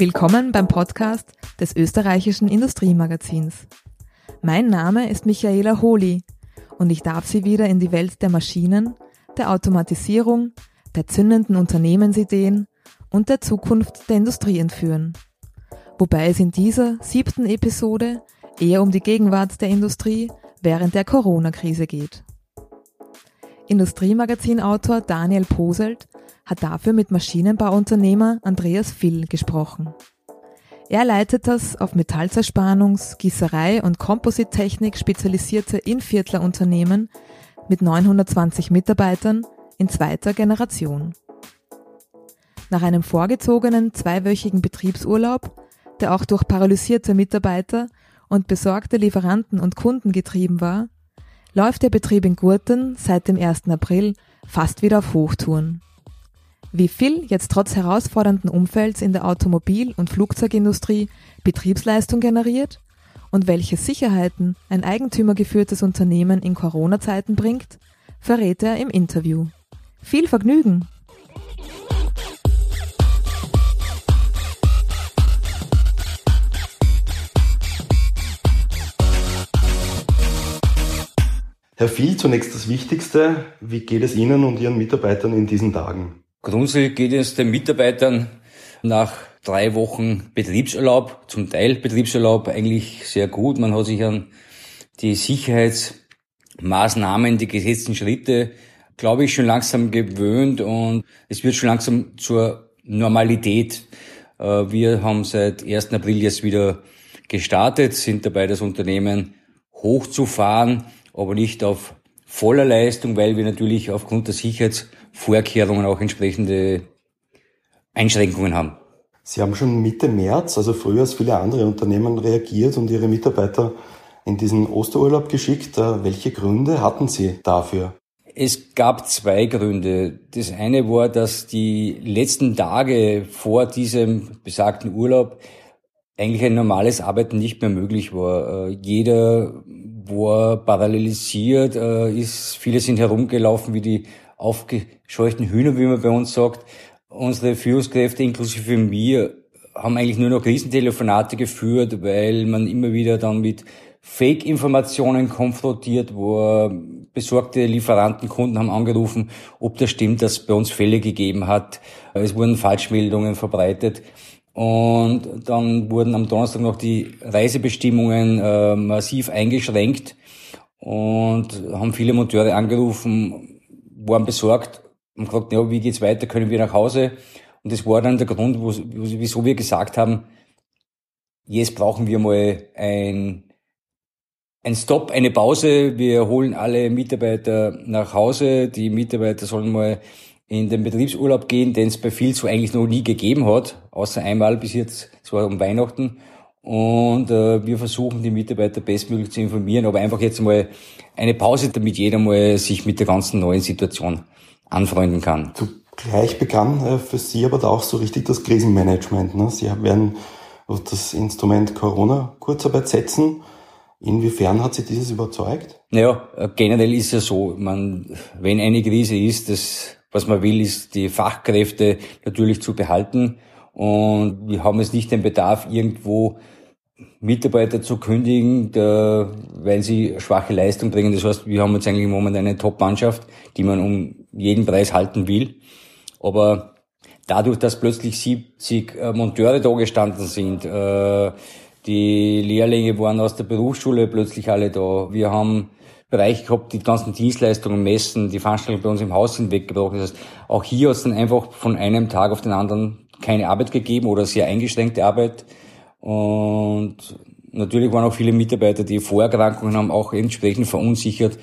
Willkommen beim Podcast des österreichischen Industriemagazins. Mein Name ist Michaela Holi und ich darf Sie wieder in die Welt der Maschinen, der Automatisierung, der zündenden Unternehmensideen und der Zukunft der Industrie entführen. Wobei es in dieser siebten Episode eher um die Gegenwart der Industrie während der Corona-Krise geht. Industriemagazin-Autor Daniel Poselt hat dafür mit Maschinenbauunternehmer Andreas Vill gesprochen. Er leitet das auf Metallzerspannungs-, Gießerei- und Komposittechnik spezialisierte Inviertler Unternehmen mit 920 Mitarbeitern in zweiter Generation. Nach einem vorgezogenen zweiwöchigen Betriebsurlaub, der auch durch paralysierte Mitarbeiter und besorgte Lieferanten und Kunden getrieben war, läuft der Betrieb in Gurten seit dem 1. April fast wieder auf Hochtouren. Wie viel jetzt trotz herausfordernden Umfelds in der Automobil- und Flugzeugindustrie Betriebsleistung generiert und welche Sicherheiten ein eigentümergeführtes Unternehmen in Corona-Zeiten bringt, verrät er im Interview. Viel Vergnügen! Herr Viel, zunächst das Wichtigste. Wie geht es Ihnen und Ihren Mitarbeitern in diesen Tagen? Grundsätzlich geht es den Mitarbeitern nach drei Wochen Betriebsurlaub, zum Teil Betriebsurlaub, eigentlich sehr gut. Man hat sich an die Sicherheitsmaßnahmen, die gesetzten Schritte, glaube ich, schon langsam gewöhnt und es wird schon langsam zur Normalität. Äh, wir haben seit 1. April jetzt wieder gestartet, sind dabei, das Unternehmen hochzufahren aber nicht auf voller Leistung, weil wir natürlich aufgrund der Sicherheitsvorkehrungen auch entsprechende Einschränkungen haben. Sie haben schon Mitte März, also früher als viele andere Unternehmen, reagiert und Ihre Mitarbeiter in diesen Osterurlaub geschickt. Äh, welche Gründe hatten Sie dafür? Es gab zwei Gründe. Das eine war, dass die letzten Tage vor diesem besagten Urlaub eigentlich ein normales Arbeiten nicht mehr möglich war. Äh, jeder war parallelisiert, äh, ist, viele sind herumgelaufen wie die aufgescheuchten Hühner, wie man bei uns sagt. Unsere Führungskräfte, inklusive mir, haben eigentlich nur noch Krisentelefonate geführt, weil man immer wieder dann mit Fake-Informationen konfrontiert war. Besorgte Lieferanten, Kunden haben angerufen, ob das stimmt, dass es bei uns Fälle gegeben hat. Es wurden Falschmeldungen verbreitet. Und dann wurden am Donnerstag noch die Reisebestimmungen äh, massiv eingeschränkt und haben viele Monteure angerufen, waren besorgt und gefragt, ja, wie geht's weiter, können wir nach Hause? Und das war dann der Grund, wieso wir gesagt haben, jetzt brauchen wir mal ein, ein Stopp, eine Pause. Wir holen alle Mitarbeiter nach Hause. Die Mitarbeiter sollen mal in den Betriebsurlaub gehen, den es bei viel so eigentlich noch nie gegeben hat, außer einmal bis jetzt, es war um Weihnachten. Und äh, wir versuchen die Mitarbeiter bestmöglich zu informieren, aber einfach jetzt mal eine Pause, damit jeder mal sich mit der ganzen neuen Situation anfreunden kann. Zugleich begann äh, für Sie aber da auch so richtig das Krisenmanagement. Ne? Sie werden auf das Instrument Corona Kurzarbeit setzen. Inwiefern hat Sie dieses überzeugt? Naja, äh, generell ist ja so, man, wenn eine Krise ist, das was man will, ist die Fachkräfte natürlich zu behalten. Und wir haben jetzt nicht den Bedarf, irgendwo Mitarbeiter zu kündigen, weil sie schwache Leistung bringen. Das heißt, wir haben jetzt eigentlich im Moment eine Top-Mannschaft, die man um jeden Preis halten will. Aber dadurch, dass plötzlich 70 äh, Monteure da gestanden sind, äh, die Lehrlinge waren aus der Berufsschule plötzlich alle da. Wir haben Bereich gehabt, die ganzen Dienstleistungen, Messen, die Veranstaltungen bei uns im Haus sind weggebrochen. Das heißt, auch hier hat es dann einfach von einem Tag auf den anderen keine Arbeit gegeben oder sehr eingeschränkte Arbeit. Und natürlich waren auch viele Mitarbeiter, die Vorerkrankungen haben, auch entsprechend verunsichert.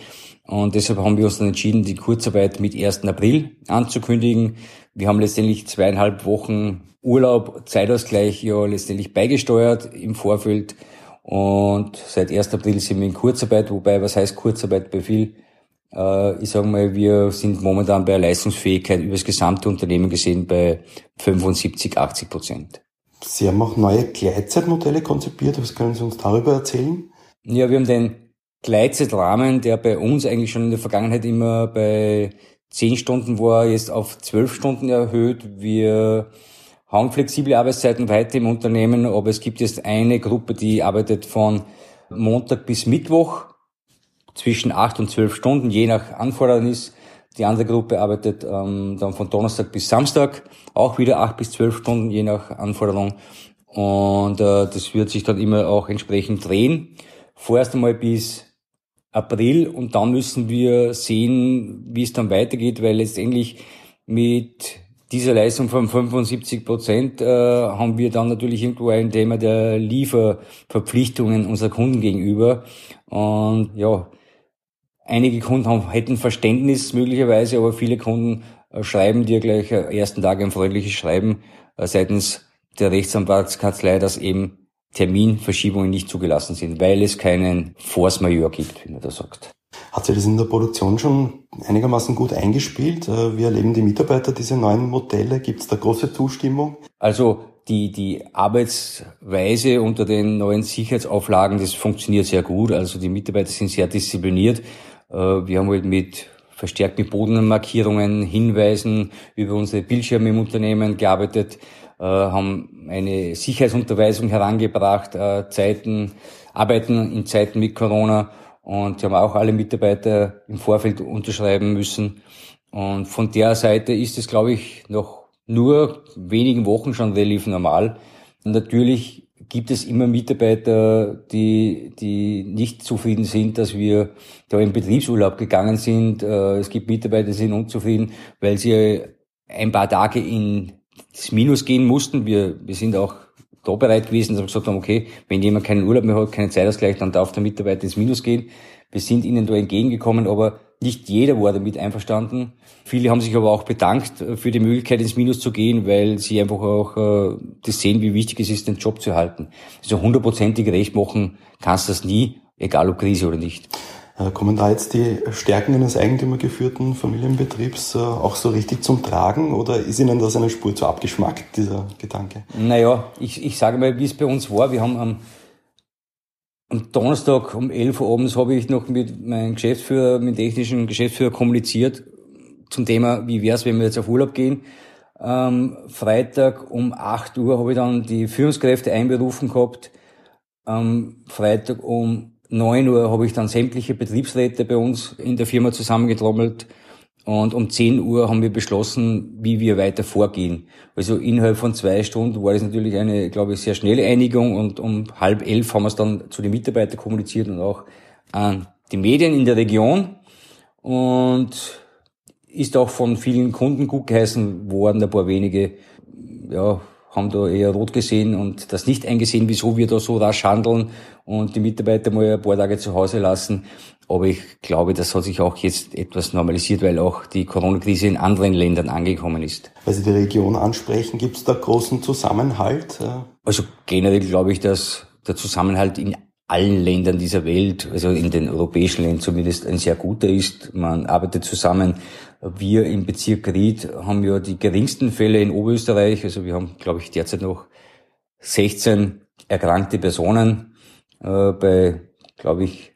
Und deshalb haben wir uns dann entschieden, die Kurzarbeit mit 1. April anzukündigen. Wir haben letztendlich zweieinhalb Wochen Urlaub, Zeitausgleich ja letztendlich beigesteuert im Vorfeld und seit 1. April sind wir in Kurzarbeit, wobei, was heißt Kurzarbeit bei viel? Äh, ich sage mal, wir sind momentan bei Leistungsfähigkeit über das gesamte Unternehmen gesehen bei 75, 80 Prozent. Sie haben auch neue Gleitzeitmodelle konzipiert. Was können Sie uns darüber erzählen? Ja, wir haben den Gleitzeitrahmen, der bei uns eigentlich schon in der Vergangenheit immer bei 10 Stunden war, jetzt auf 12 Stunden erhöht. Wir haben flexible Arbeitszeiten weiter im Unternehmen, aber es gibt jetzt eine Gruppe, die arbeitet von Montag bis Mittwoch zwischen acht und zwölf Stunden, je nach Anfordernis. Die andere Gruppe arbeitet ähm, dann von Donnerstag bis Samstag, auch wieder acht bis zwölf Stunden, je nach Anforderung. Und äh, das wird sich dann immer auch entsprechend drehen. Vorerst einmal bis April und dann müssen wir sehen, wie es dann weitergeht, weil letztendlich mit dieser Leistung von 75 Prozent äh, haben wir dann natürlich irgendwo ein Thema der Lieferverpflichtungen unserer Kunden gegenüber. Und ja, einige Kunden haben, hätten Verständnis möglicherweise, aber viele Kunden äh, schreiben dir gleich am ersten Tag ein freundliches Schreiben äh, seitens der Rechtsanwaltskanzlei, dass eben Terminverschiebungen nicht zugelassen sind, weil es keinen Force Major gibt, wie man da sagt. Hat sich das in der Produktion schon einigermaßen gut eingespielt? Äh, wie erleben die Mitarbeiter diese neuen Modelle? Gibt es da große Zustimmung? Also die, die Arbeitsweise unter den neuen Sicherheitsauflagen, das funktioniert sehr gut. Also die Mitarbeiter sind sehr diszipliniert. Äh, wir haben halt mit verstärkt mit Bodenmarkierungen, Hinweisen über unsere Bildschirme im Unternehmen gearbeitet, äh, haben eine Sicherheitsunterweisung herangebracht, äh, Zeiten, Arbeiten in Zeiten mit Corona und haben auch alle Mitarbeiter im Vorfeld unterschreiben müssen. Und von der Seite ist es, glaube ich, noch nur wenigen Wochen schon relativ normal. Natürlich gibt es immer Mitarbeiter, die, die nicht zufrieden sind, dass wir da in Betriebsurlaub gegangen sind. Äh, es gibt Mitarbeiter, die sind unzufrieden, weil sie ein paar Tage in das Minus gehen mussten. Wir, wir sind auch da bereit gewesen, dass wir gesagt haben, okay, wenn jemand keinen Urlaub mehr hat, keinen Zeitausgleich, dann darf der Mitarbeiter ins Minus gehen. Wir sind ihnen da entgegengekommen, aber nicht jeder war damit einverstanden. Viele haben sich aber auch bedankt für die Möglichkeit, ins Minus zu gehen, weil sie einfach auch äh, das sehen, wie wichtig es ist, den Job zu halten. Also hundertprozentig recht machen kannst du das nie, egal ob Krise oder nicht. Äh, kommen da jetzt die Stärken eines eigentümergeführten Familienbetriebs äh, auch so richtig zum Tragen oder ist Ihnen das eine Spur zu abgeschmackt, dieser Gedanke? Naja, ich, ich sage mal, wie es bei uns war. Wir haben am am Donnerstag um 11 Uhr abends habe ich noch mit meinem Geschäftsführer, mit dem technischen Geschäftsführer kommuniziert zum Thema, wie wäre es, wenn wir jetzt auf Urlaub gehen. Am Freitag um 8 Uhr habe ich dann die Führungskräfte einberufen gehabt. Am Freitag um 9 Uhr habe ich dann sämtliche Betriebsräte bei uns in der Firma zusammengetrommelt und um 10 Uhr haben wir beschlossen, wie wir weiter vorgehen. Also innerhalb von zwei Stunden war das natürlich eine, glaube ich, sehr schnelle Einigung und um halb elf haben wir es dann zu den Mitarbeitern kommuniziert und auch an die Medien in der Region und ist auch von vielen Kunden gut geheißen worden. Ein paar wenige, ja, haben da eher rot gesehen und das nicht eingesehen, wieso wir da so rasch handeln und die Mitarbeiter mal ein paar Tage zu Hause lassen. Aber ich glaube, das hat sich auch jetzt etwas normalisiert, weil auch die Corona-Krise in anderen Ländern angekommen ist. Weil Sie die Region ansprechen, gibt es da großen Zusammenhalt? Also generell glaube ich, dass der Zusammenhalt in allen Ländern dieser Welt, also in den europäischen Ländern zumindest, ein sehr guter ist. Man arbeitet zusammen. Wir im Bezirk Ried haben ja die geringsten Fälle in Oberösterreich. Also wir haben, glaube ich, derzeit noch 16 erkrankte Personen äh, bei, glaube ich,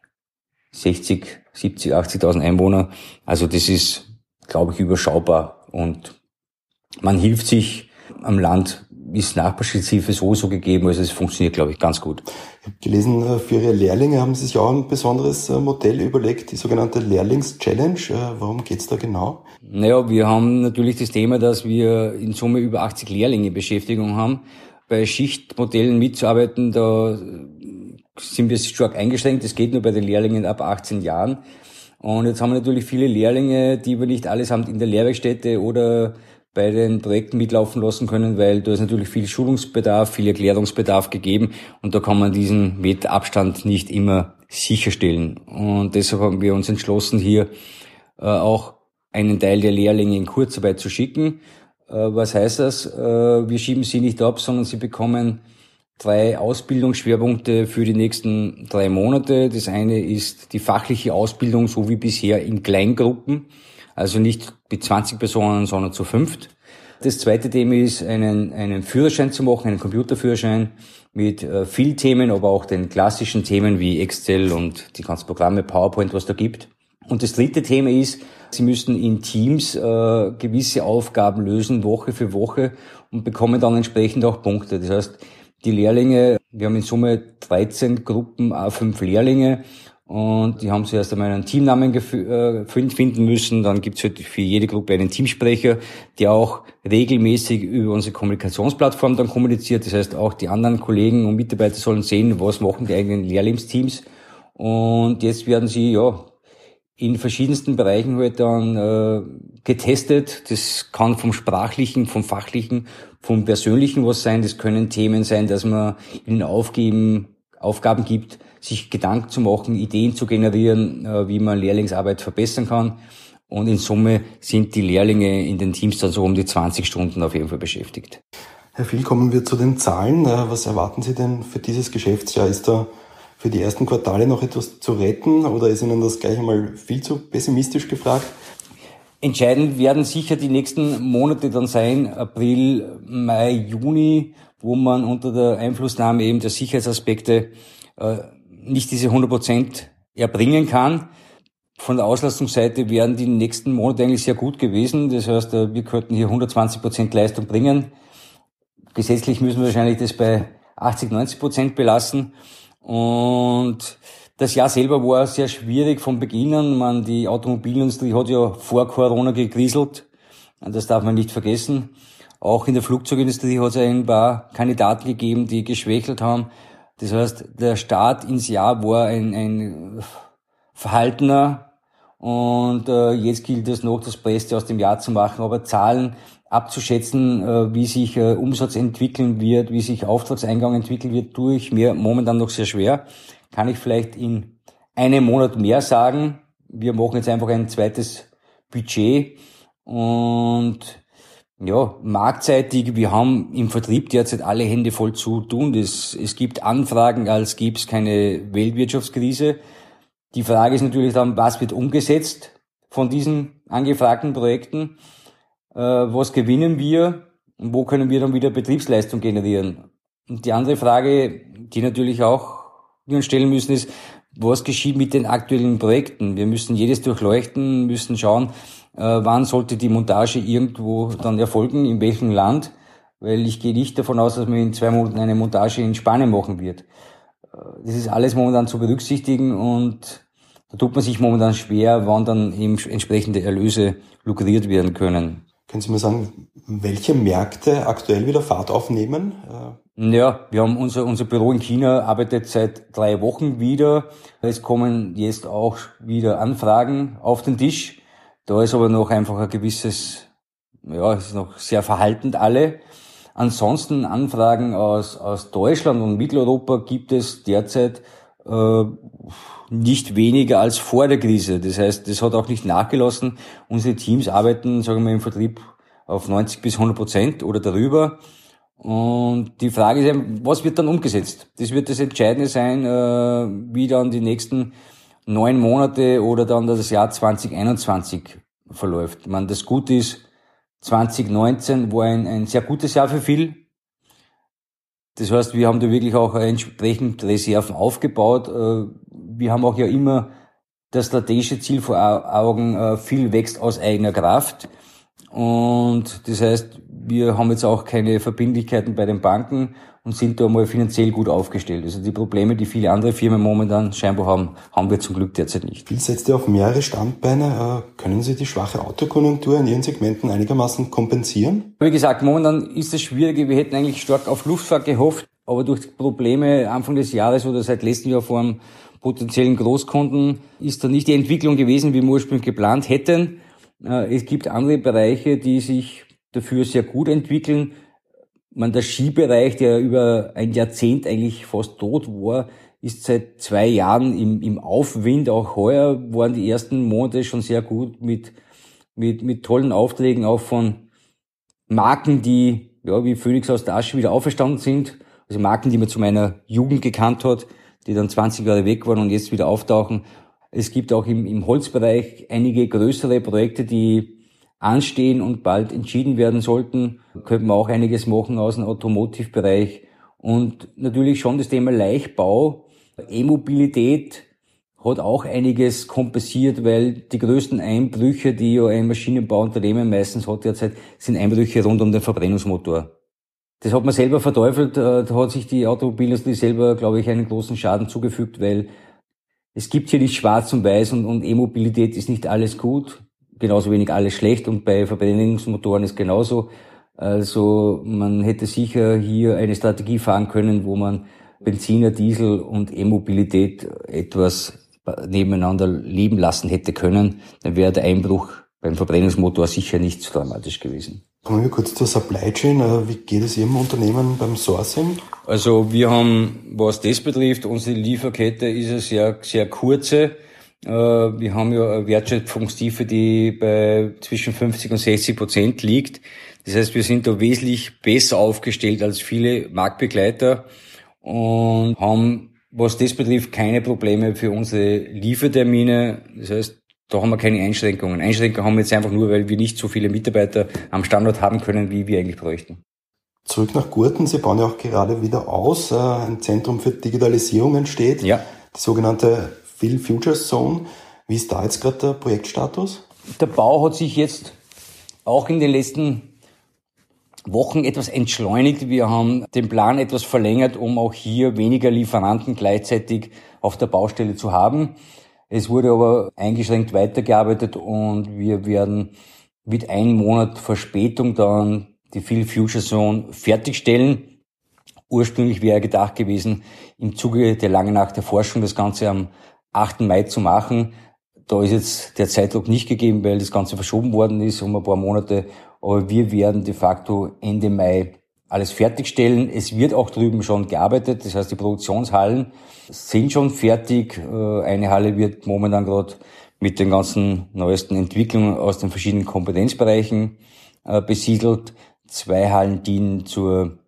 60, 70, 80.000 Einwohner. Also das ist, glaube ich, überschaubar. Und man hilft sich am Land, ist Nachbarschaftshilfe sowieso gegeben. Also es funktioniert, glaube ich, ganz gut. Ich habe gelesen, äh, für Ihre Lehrlinge haben Sie sich auch ein besonderes äh, Modell überlegt, die sogenannte Lehrlings-Challenge. Äh, worum geht's da genau? Naja, wir haben natürlich das Thema, dass wir in Summe über 80 Lehrlinge Beschäftigung haben. Bei Schichtmodellen mitzuarbeiten, da sind wir stark eingeschränkt. Das geht nur bei den Lehrlingen ab 18 Jahren. Und jetzt haben wir natürlich viele Lehrlinge, die wir nicht allesamt in der Lehrwerkstätte oder bei den Projekten mitlaufen lassen können, weil da ist natürlich viel Schulungsbedarf, viel Erklärungsbedarf gegeben und da kann man diesen Metabstand nicht immer sicherstellen. Und deshalb haben wir uns entschlossen, hier äh, auch einen Teil der Lehrlinge in Kurzarbeit zu schicken. Äh, was heißt das? Äh, wir schieben sie nicht ab, sondern sie bekommen drei Ausbildungsschwerpunkte für die nächsten drei Monate. Das eine ist die fachliche Ausbildung, so wie bisher in Kleingruppen, also nicht mit 20 Personen, sondern zu fünft. Das zweite Thema ist, einen, einen Führerschein zu machen, einen Computerführerschein mit äh, viel Themen, aber auch den klassischen Themen wie Excel und die ganzen Programme, PowerPoint, was da gibt. Und das dritte Thema ist, sie müssen in Teams äh, gewisse Aufgaben lösen, Woche für Woche und bekommen dann entsprechend auch Punkte. Das heißt, die Lehrlinge, wir haben in Summe 13 Gruppen, a fünf Lehrlinge und die haben zuerst einmal einen Teamnamen äh, finden müssen. Dann gibt es halt für jede Gruppe einen Teamsprecher, der auch regelmäßig über unsere Kommunikationsplattform dann kommuniziert. Das heißt, auch die anderen Kollegen und Mitarbeiter sollen sehen, was machen die eigenen Lehrlingsteams. Und jetzt werden sie ja in verschiedensten Bereichen halt dann äh, getestet. Das kann vom Sprachlichen, vom Fachlichen, vom Persönlichen was sein. Das können Themen sein, dass man ihnen aufgeben, Aufgaben gibt, sich Gedanken zu machen, Ideen zu generieren, äh, wie man Lehrlingsarbeit verbessern kann. Und in Summe sind die Lehrlinge in den Teams dann so um die 20 Stunden auf jeden Fall beschäftigt. Herr Viel, kommen wir zu den Zahlen. Äh, was erwarten Sie denn für dieses Geschäftsjahr? Ist da für die ersten Quartale noch etwas zu retten oder ist Ihnen das gleich einmal viel zu pessimistisch gefragt? Entscheidend werden sicher die nächsten Monate dann sein, April, Mai, Juni, wo man unter der Einflussnahme eben der Sicherheitsaspekte äh, nicht diese 100 Prozent erbringen kann. Von der Auslastungsseite wären die nächsten Monate eigentlich sehr gut gewesen. Das heißt, äh, wir könnten hier 120 Prozent Leistung bringen. Gesetzlich müssen wir wahrscheinlich das bei 80, 90 Prozent belassen. Und das Jahr selber war sehr schwierig von Beginn an. Man, die Automobilindustrie hat ja vor Corona gekriselt. Das darf man nicht vergessen. Auch in der Flugzeugindustrie hat es ein paar Kandidaten gegeben, die geschwächelt haben. Das heißt, der Start ins Jahr war ein, ein verhaltener und äh, jetzt gilt es noch, das Beste aus dem Jahr zu machen. Aber Zahlen abzuschätzen, äh, wie sich äh, Umsatz entwickeln wird, wie sich Auftragseingang entwickeln wird, tue ich mir momentan noch sehr schwer. Kann ich vielleicht in einem Monat mehr sagen. Wir machen jetzt einfach ein zweites Budget und ja, marktseitig, wir haben im Vertrieb derzeit alle Hände voll zu tun. Das, es gibt Anfragen, als gäbe es keine Weltwirtschaftskrise. Die Frage ist natürlich dann, was wird umgesetzt von diesen angefragten Projekten? Äh, was gewinnen wir? Und wo können wir dann wieder Betriebsleistung generieren? Und die andere Frage, die natürlich auch wir uns stellen müssen, ist, was geschieht mit den aktuellen Projekten? Wir müssen jedes durchleuchten, müssen schauen, äh, wann sollte die Montage irgendwo dann erfolgen, in welchem Land, weil ich gehe nicht davon aus, dass man in zwei Monaten eine Montage in Spanien machen wird. Äh, das ist alles momentan zu berücksichtigen und da tut man sich momentan schwer, wann dann eben entsprechende Erlöse lukriert werden können. Können Sie mir sagen, welche Märkte aktuell wieder Fahrt aufnehmen? Äh, ja, wir haben unser, unser Büro in China arbeitet seit drei Wochen wieder. Es kommen jetzt auch wieder Anfragen auf den Tisch. Da ist aber noch einfach ein gewisses, ja, ist noch sehr verhaltend alle. Ansonsten Anfragen aus, aus Deutschland und Mitteleuropa gibt es derzeit äh, nicht weniger als vor der Krise. Das heißt, das hat auch nicht nachgelassen. Unsere Teams arbeiten, sagen wir, im Vertrieb auf 90 bis 100 Prozent oder darüber. Und die Frage ist was wird dann umgesetzt? Das wird das Entscheidende sein, äh, wie dann die nächsten neun Monate oder dann das Jahr 2021 verläuft. Ich meine, das Gute ist, 2019 war ein, ein sehr gutes Jahr für viel. Das heißt, wir haben da wirklich auch entsprechend Reserven aufgebaut. Äh, wir haben auch ja immer das strategische Ziel vor Augen, äh, viel wächst aus eigener Kraft. Und das heißt, wir haben jetzt auch keine Verbindlichkeiten bei den Banken und sind da mal finanziell gut aufgestellt. Also die Probleme, die viele andere Firmen momentan scheinbar haben, haben wir zum Glück derzeit nicht. Viel setzt ihr auf mehrere Standbeine. Äh, können Sie die schwache Autokonjunktur in Ihren Segmenten einigermaßen kompensieren? Wie gesagt, momentan ist es schwierig. Wir hätten eigentlich stark auf Luftfahrt gehofft, aber durch die Probleme Anfang des Jahres oder seit letztem Jahr vor einem potenziellen Großkunden ist da nicht die Entwicklung gewesen, wie wir ursprünglich geplant hätten. Äh, es gibt andere Bereiche, die sich dafür sehr gut entwickeln man der Skibereich, der über ein Jahrzehnt eigentlich fast tot war, ist seit zwei Jahren im, im Aufwind. Auch heuer waren die ersten Monate schon sehr gut mit, mit, mit tollen Aufträgen, auch von Marken, die ja, wie Phoenix aus der Asche wieder auferstanden sind. Also Marken, die man zu meiner Jugend gekannt hat, die dann 20 Jahre weg waren und jetzt wieder auftauchen. Es gibt auch im, im Holzbereich einige größere Projekte, die anstehen und bald entschieden werden sollten. Könnte man auch einiges machen aus dem Automotive-Bereich. Und natürlich schon das Thema Leichtbau, E-Mobilität hat auch einiges kompensiert, weil die größten Einbrüche, die ja ein Maschinenbauunternehmen meistens hat derzeit, sind Einbrüche rund um den Verbrennungsmotor. Das hat man selber verteufelt, äh, da hat sich die Automobilindustrie selber, glaube ich, einen großen Schaden zugefügt, weil es gibt hier nicht schwarz und weiß und, und E-Mobilität ist nicht alles gut, genauso wenig alles schlecht und bei Verbrennungsmotoren ist genauso. Also man hätte sicher hier eine Strategie fahren können, wo man Benziner, Diesel und E-Mobilität etwas nebeneinander leben lassen hätte können, dann wäre der Einbruch beim Verbrennungsmotor sicher nicht so dramatisch gewesen. Kommen wir kurz zur Supply Chain. Äh, wie geht es Ihrem Unternehmen beim Sourcing? Also wir haben, was das betrifft, unsere Lieferkette ist eine sehr, sehr kurze. Äh, wir haben ja eine Wertschöpfungstiefe, die bei zwischen 50 und 60 Prozent liegt. Das heißt, wir sind da wesentlich besser aufgestellt als viele Marktbegleiter und haben, was das betrifft, keine Probleme für unsere Liefertermine. Das heißt, da haben wir keine Einschränkungen. Einschränkungen haben wir jetzt einfach nur, weil wir nicht so viele Mitarbeiter am Standort haben können, wie wir eigentlich bräuchten. Zurück nach Gurten. Sie bauen ja auch gerade wieder aus. Äh, ein Zentrum für Digitalisierung entsteht. Ja. Die sogenannte Phil Futures Zone. Wie ist da jetzt gerade der Projektstatus? Der Bau hat sich jetzt auch in den letzten Wochen etwas entschleunigt. Wir haben den Plan etwas verlängert, um auch hier weniger Lieferanten gleichzeitig auf der Baustelle zu haben. Es wurde aber eingeschränkt weitergearbeitet und wir werden mit einem Monat Verspätung dann die Phil Future Zone fertigstellen. Ursprünglich wäre gedacht gewesen, im Zuge der langen Nacht der Forschung das Ganze am 8. Mai zu machen. Da ist jetzt der Zeitdruck nicht gegeben, weil das Ganze verschoben worden ist um ein paar Monate aber wir werden de facto Ende Mai alles fertigstellen. Es wird auch drüben schon gearbeitet, das heißt die Produktionshallen sind schon fertig. Äh, eine Halle wird momentan gerade mit den ganzen neuesten Entwicklungen aus den verschiedenen Kompetenzbereichen äh, besiedelt. Zwei Hallen dienen zur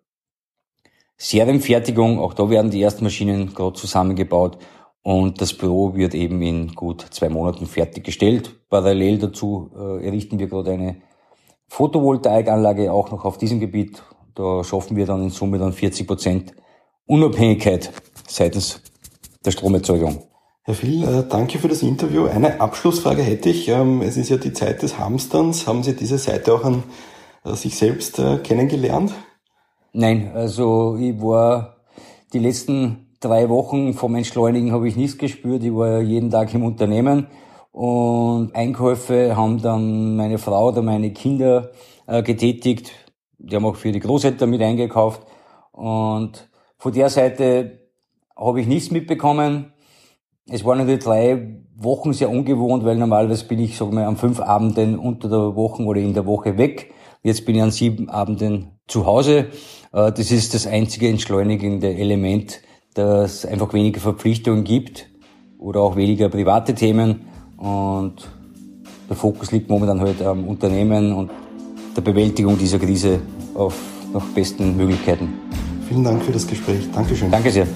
Serienfertigung, auch da werden die ersten Maschinen gerade zusammengebaut und das Büro wird eben in gut zwei Monaten fertiggestellt. Parallel dazu äh, errichten wir gerade eine Photovoltaikanlage auch noch auf diesem Gebiet. Da schaffen wir dann in Summe dann 40 Prozent Unabhängigkeit seitens der Stromerzeugung. Herr Phil, äh, danke für das Interview. Eine Abschlussfrage hätte ich. Ähm, es ist ja die Zeit des Hamsterns. Haben Sie diese Seite auch an äh, sich selbst äh, kennengelernt? Nein, also ich war die letzten drei Wochen vom Entschleunigen habe ich nichts gespürt. Ich war jeden Tag im Unternehmen. Und Einkäufe haben dann meine Frau oder meine Kinder getätigt. Die haben auch für die Großeltern mit eingekauft. Und von der Seite habe ich nichts mitbekommen. Es waren natürlich drei Wochen sehr ungewohnt, weil normalerweise bin ich, sagen wir, an fünf Abenden unter der Woche oder in der Woche weg. Jetzt bin ich an sieben Abenden zu Hause. Äh, das ist das einzige entschleunigende Element, dass es einfach weniger Verpflichtungen gibt oder auch weniger private Themen. Und der Fokus liegt momentan halt am Unternehmen und der Bewältigung dieser Krise auf nach besten Möglichkeiten. Vielen Dank für das Gespräch. Dankeschön. Danke sehr.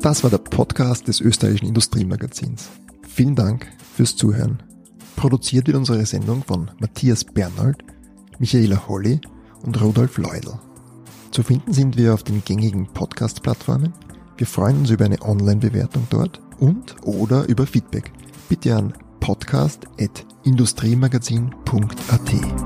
Das war der Podcast des österreichischen Industriemagazins. Vielen Dank fürs Zuhören. Produziert wird unsere Sendung von Matthias Bernhold, Michaela Holly und Rudolf Leudl. Zu finden sind wir auf den gängigen Podcast-Plattformen. Wir freuen uns über eine Online-Bewertung dort und oder über Feedback. Bitte an podcast.industriemagazin.at.